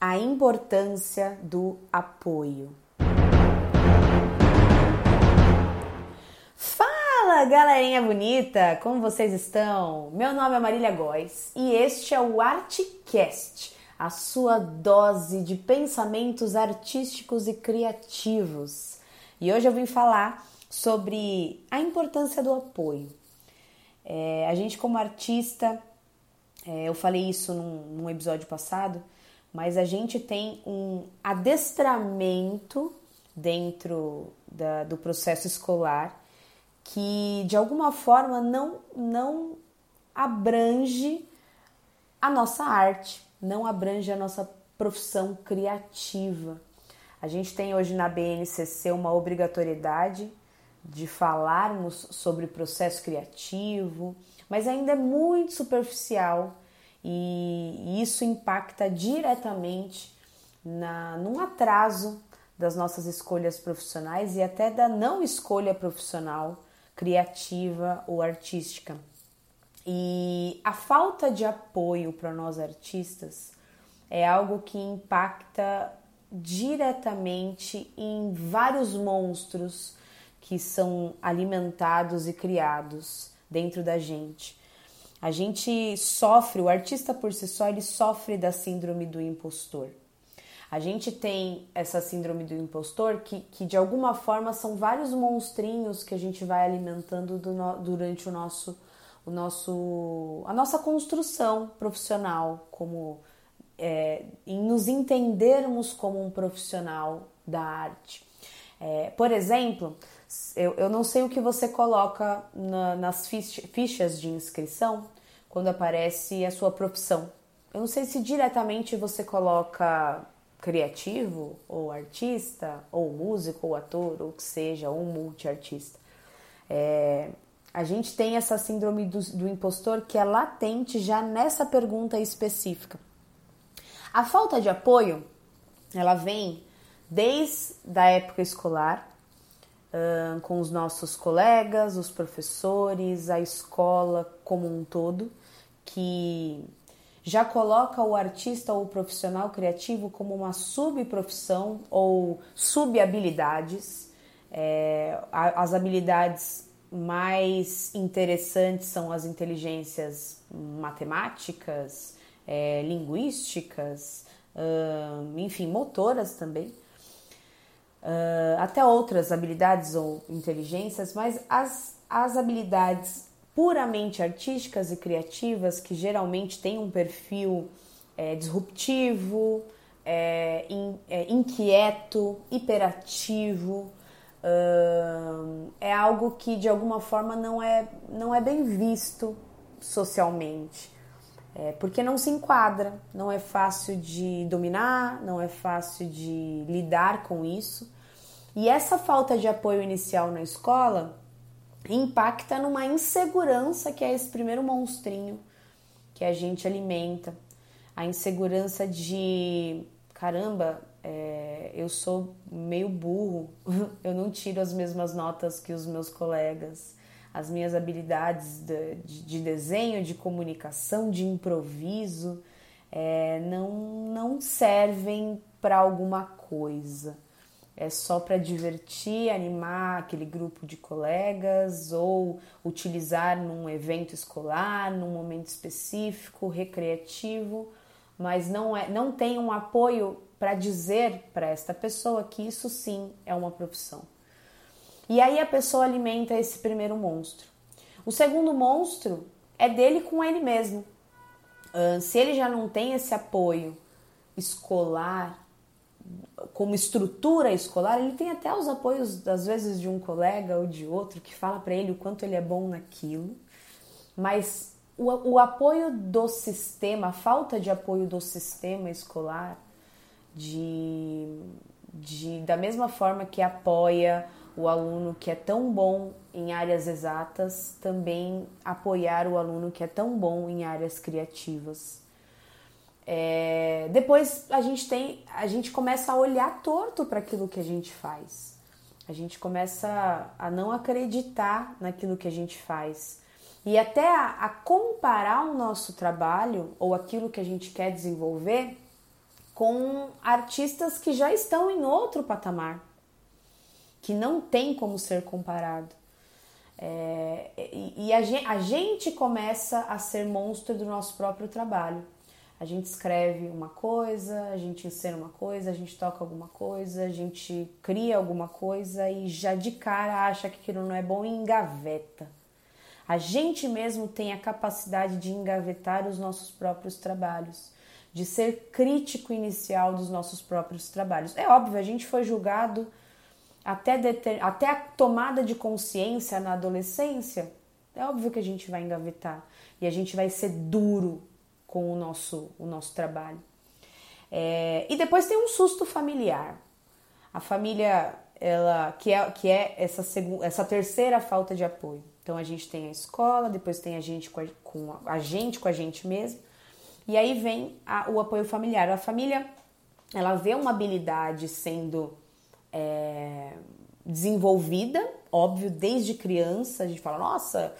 A importância do apoio. Fala, galerinha bonita! Como vocês estão? Meu nome é Marília Góes e este é o Artcast, a sua dose de pensamentos artísticos e criativos. E hoje eu vim falar sobre a importância do apoio. É, a gente, como artista, é, eu falei isso num, num episódio passado, mas a gente tem um adestramento dentro da, do processo escolar que de alguma forma não, não abrange a nossa arte, não abrange a nossa profissão criativa. A gente tem hoje na BNCC uma obrigatoriedade de falarmos sobre processo criativo, mas ainda é muito superficial e isso impacta diretamente na, num atraso das nossas escolhas profissionais e até da não escolha profissional, criativa ou artística. E a falta de apoio para nós artistas é algo que impacta diretamente em vários monstros que são alimentados e criados dentro da gente. A gente sofre, o artista por si só, ele sofre da síndrome do impostor. A gente tem essa síndrome do impostor que, que de alguma forma são vários monstrinhos que a gente vai alimentando no, durante o nosso, o nosso, a nossa construção profissional, como é, em nos entendermos como um profissional da arte. É, por exemplo, eu, eu não sei o que você coloca na, nas fichas de inscrição quando aparece a sua profissão. Eu não sei se diretamente você coloca criativo, ou artista, ou músico, ou ator, ou que seja, ou multiartista. É, a gente tem essa síndrome do, do impostor que é latente já nessa pergunta específica. A falta de apoio, ela vem desde a época escolar, com os nossos colegas, os professores, a escola como um todo, que já coloca o artista ou o profissional criativo como uma subprofissão ou subhabilidades. É, as habilidades mais interessantes são as inteligências matemáticas, é, linguísticas, uh, enfim, motoras também. Uh, até outras habilidades ou inteligências, mas as, as habilidades puramente artísticas e criativas, que geralmente têm um perfil é, disruptivo, é, in, é, inquieto, hiperativo, uh, é algo que de alguma forma não é, não é bem visto socialmente. É, porque não se enquadra, não é fácil de dominar, não é fácil de lidar com isso. E essa falta de apoio inicial na escola impacta numa insegurança que é esse primeiro monstrinho que a gente alimenta. A insegurança de caramba, é, eu sou meio burro, eu não tiro as mesmas notas que os meus colegas. As minhas habilidades de, de desenho, de comunicação, de improviso é, não, não servem para alguma coisa é só para divertir, animar aquele grupo de colegas ou utilizar num evento escolar, num momento específico, recreativo, mas não é, não tem um apoio para dizer para esta pessoa que isso sim é uma profissão. E aí a pessoa alimenta esse primeiro monstro. O segundo monstro é dele com ele mesmo. se ele já não tem esse apoio escolar, como estrutura escolar, ele tem até os apoios, às vezes, de um colega ou de outro que fala para ele o quanto ele é bom naquilo, mas o, o apoio do sistema, a falta de apoio do sistema escolar, de, de da mesma forma que apoia o aluno que é tão bom em áreas exatas, também apoiar o aluno que é tão bom em áreas criativas. É, depois a gente tem, a gente começa a olhar torto para aquilo que a gente faz. A gente começa a não acreditar naquilo que a gente faz e até a, a comparar o nosso trabalho ou aquilo que a gente quer desenvolver com artistas que já estão em outro patamar, que não tem como ser comparado. É, e, a, gente, a gente começa a ser monstro do nosso próprio trabalho. A gente escreve uma coisa, a gente ensina uma coisa, a gente toca alguma coisa, a gente cria alguma coisa e já de cara acha que aquilo não é bom e engaveta. A gente mesmo tem a capacidade de engavetar os nossos próprios trabalhos, de ser crítico inicial dos nossos próprios trabalhos. É óbvio, a gente foi julgado até, deter... até a tomada de consciência na adolescência. É óbvio que a gente vai engavetar e a gente vai ser duro com o nosso, o nosso trabalho. É, e depois tem um susto familiar. A família, ela que é, que é essa, segunda, essa terceira falta de apoio. Então a gente tem a escola, depois tem a gente com a, com a, a gente com a gente mesmo, e aí vem a, o apoio familiar. A família ela vê uma habilidade sendo é, desenvolvida, óbvio, desde criança. A gente fala, nossa,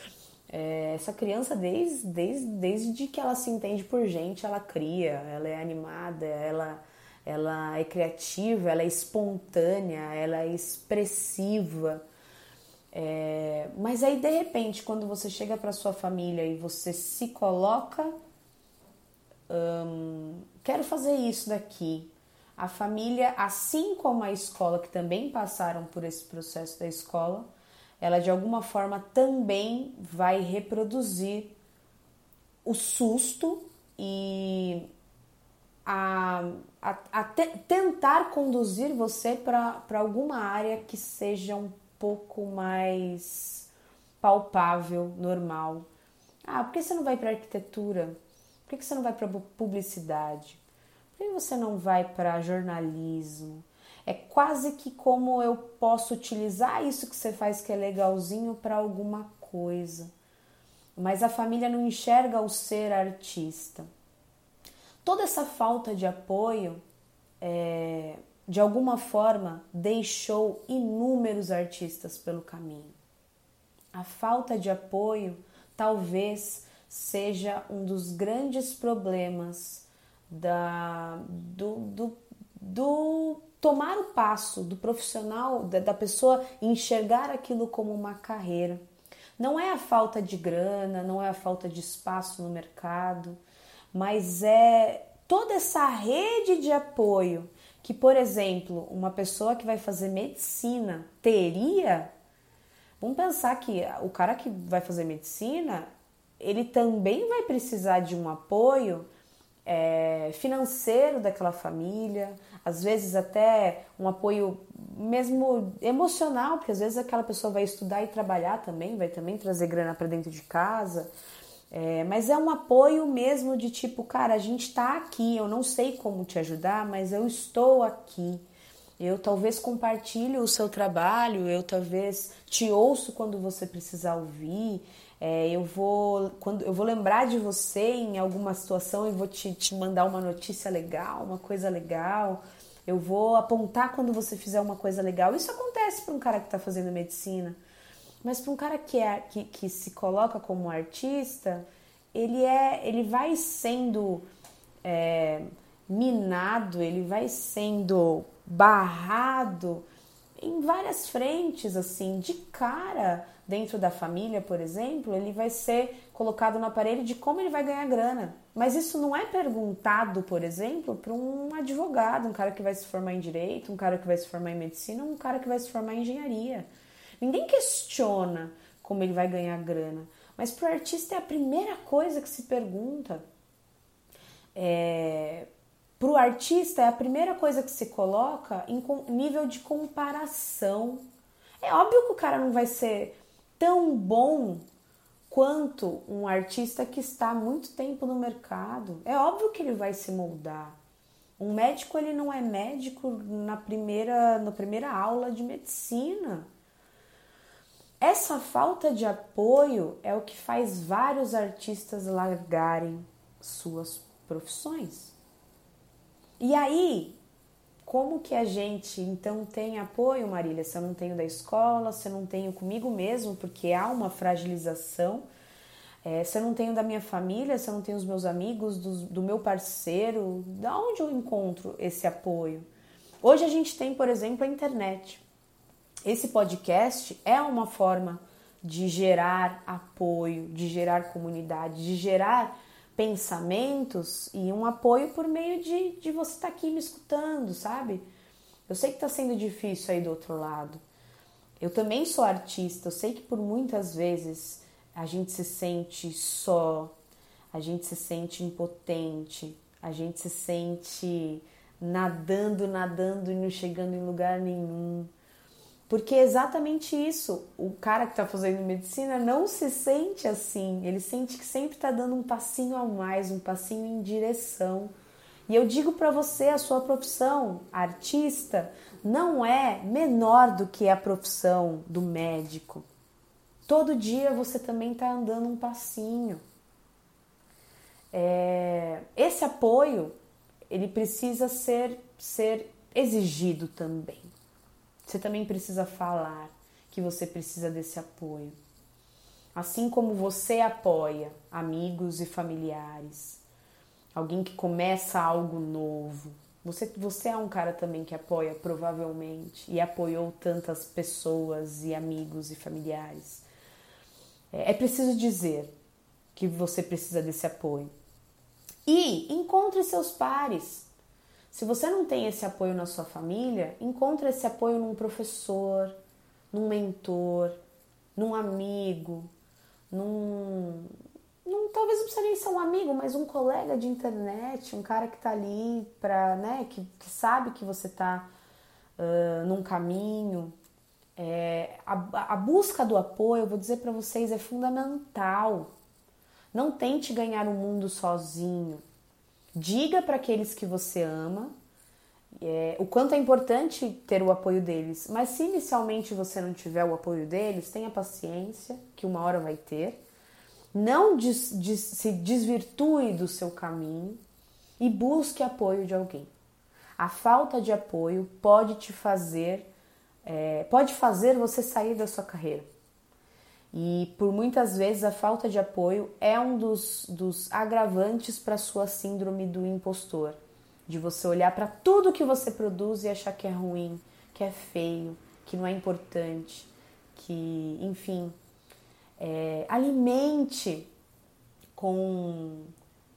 é, essa criança, desde, desde, desde que ela se entende por gente, ela cria, ela é animada, ela, ela é criativa, ela é espontânea, ela é expressiva. É, mas aí, de repente, quando você chega para sua família e você se coloca, hum, quero fazer isso daqui. A família, assim como a escola, que também passaram por esse processo da escola, ela de alguma forma também vai reproduzir o susto e a, a, a te, tentar conduzir você para alguma área que seja um pouco mais palpável, normal. Ah, por que você não vai para arquitetura? Por que você não vai para publicidade? Por que você não vai para jornalismo? É quase que como eu posso utilizar isso que você faz que é legalzinho para alguma coisa. Mas a família não enxerga o ser artista. Toda essa falta de apoio, é, de alguma forma, deixou inúmeros artistas pelo caminho. A falta de apoio talvez seja um dos grandes problemas da, do, do, do tomar o passo do profissional, da pessoa enxergar aquilo como uma carreira. Não é a falta de grana, não é a falta de espaço no mercado, mas é toda essa rede de apoio que, por exemplo, uma pessoa que vai fazer medicina teria. Vamos pensar que o cara que vai fazer medicina, ele também vai precisar de um apoio é, financeiro daquela família, às vezes até um apoio mesmo emocional, porque às vezes aquela pessoa vai estudar e trabalhar também, vai também trazer grana para dentro de casa. É, mas é um apoio mesmo de tipo, cara, a gente tá aqui, eu não sei como te ajudar, mas eu estou aqui. Eu talvez compartilhe o seu trabalho, eu talvez te ouço quando você precisar ouvir. É, eu vou quando eu vou lembrar de você em alguma situação e vou te, te mandar uma notícia legal, uma coisa legal. Eu vou apontar quando você fizer uma coisa legal. Isso acontece para um cara que está fazendo medicina, mas para um cara que, é, que, que se coloca como artista, ele é, ele vai sendo é, minado, ele vai sendo barrado em várias frentes, assim, de cara dentro da família, por exemplo, ele vai ser colocado no aparelho de como ele vai ganhar grana. Mas isso não é perguntado, por exemplo, para um advogado, um cara que vai se formar em direito, um cara que vai se formar em medicina, um cara que vai se formar em engenharia. Ninguém questiona como ele vai ganhar grana. Mas para o artista é a primeira coisa que se pergunta. É, para o artista é a primeira coisa que se coloca em nível de comparação. É óbvio que o cara não vai ser tão bom quanto um artista que está há muito tempo no mercado. É óbvio que ele vai se moldar. Um médico ele não é médico na primeira, na primeira aula de medicina. Essa falta de apoio é o que faz vários artistas largarem suas profissões. E aí, como que a gente então tem apoio, Marília? Se eu não tenho da escola, se eu não tenho comigo mesmo, porque há uma fragilização. É, se eu não tenho da minha família, se eu não tenho os meus amigos, do, do meu parceiro, da onde eu encontro esse apoio? Hoje a gente tem, por exemplo, a internet. Esse podcast é uma forma de gerar apoio, de gerar comunidade, de gerar pensamentos e um apoio por meio de, de você estar tá aqui me escutando, sabe? Eu sei que está sendo difícil aí do outro lado. Eu também sou artista, eu sei que por muitas vezes a gente se sente só, a gente se sente impotente, a gente se sente nadando, nadando e não chegando em lugar nenhum. Porque é exatamente isso. O cara que está fazendo medicina não se sente assim. Ele sente que sempre está dando um passinho a mais, um passinho em direção. E eu digo para você, a sua profissão, artista, não é menor do que a profissão do médico. Todo dia você também está andando um passinho. É, esse apoio ele precisa ser, ser exigido também. Você também precisa falar que você precisa desse apoio. Assim como você apoia amigos e familiares, alguém que começa algo novo. Você, você é um cara também que apoia, provavelmente, e apoiou tantas pessoas e amigos e familiares. É, é preciso dizer que você precisa desse apoio. E encontre seus pares. Se você não tem esse apoio na sua família, encontre esse apoio num professor, num mentor, num amigo, num, num talvez não precisa nem ser um amigo, mas um colega de internet, um cara que tá ali para, né, que, que, sabe que você tá uh, num caminho. É, a, a busca do apoio, eu vou dizer para vocês, é fundamental. Não tente ganhar o mundo sozinho. Diga para aqueles que você ama é, o quanto é importante ter o apoio deles. Mas se inicialmente você não tiver o apoio deles, tenha paciência, que uma hora vai ter. Não des, des, se desvirtue do seu caminho e busque apoio de alguém. A falta de apoio pode te fazer, é, pode fazer você sair da sua carreira. E por muitas vezes a falta de apoio é um dos, dos agravantes para a sua síndrome do impostor. De você olhar para tudo que você produz e achar que é ruim, que é feio, que não é importante, que, enfim, é, alimente com,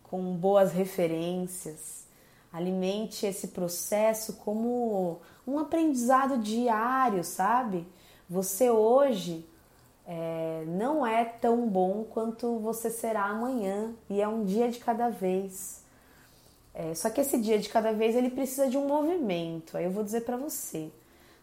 com boas referências, alimente esse processo como um aprendizado diário, sabe? Você hoje é, não é tão bom quanto você será amanhã e é um dia de cada vez. É, só que esse dia de cada vez ele precisa de um movimento. Aí eu vou dizer para você.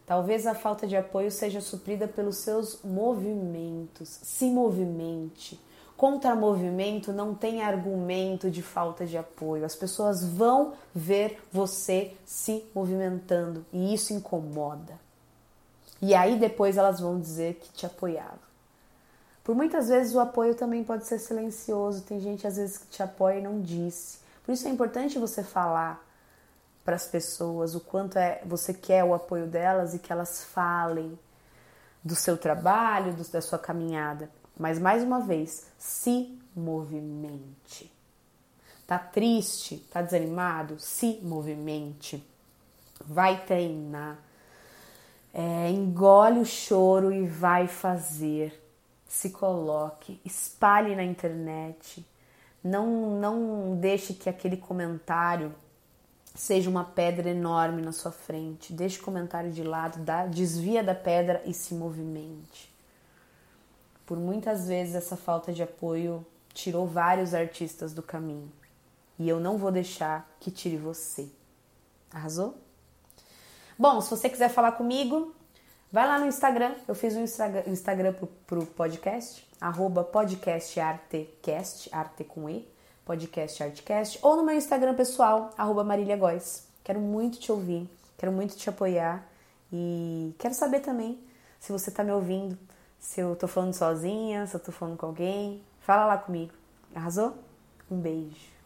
Talvez a falta de apoio seja suprida pelos seus movimentos. Se movimente. Contra movimento não tem argumento de falta de apoio. As pessoas vão ver você se movimentando e isso incomoda. E aí depois elas vão dizer que te apoiavam. Por muitas vezes o apoio também pode ser silencioso, tem gente às vezes que te apoia e não disse. Por isso é importante você falar para as pessoas o quanto é você quer o apoio delas e que elas falem do seu trabalho, do, da sua caminhada. Mas mais uma vez, se movimente. Tá triste, tá desanimado? Se movimente. Vai treinar. É, engole o choro e vai fazer se coloque, espalhe na internet. Não, não deixe que aquele comentário seja uma pedra enorme na sua frente. Deixe o comentário de lado, dá, desvia da pedra e se movimente. Por muitas vezes essa falta de apoio tirou vários artistas do caminho. E eu não vou deixar que tire você. Arrasou? Bom, se você quiser falar comigo, Vai lá no Instagram, eu fiz um Instagram pro, pro podcast, arroba podcastartecast, arte com E, podcast artcast, ou no meu Instagram pessoal, arroba Marília Góes. Quero muito te ouvir, quero muito te apoiar e quero saber também se você tá me ouvindo, se eu tô falando sozinha, se eu tô falando com alguém. Fala lá comigo. Arrasou? Um beijo.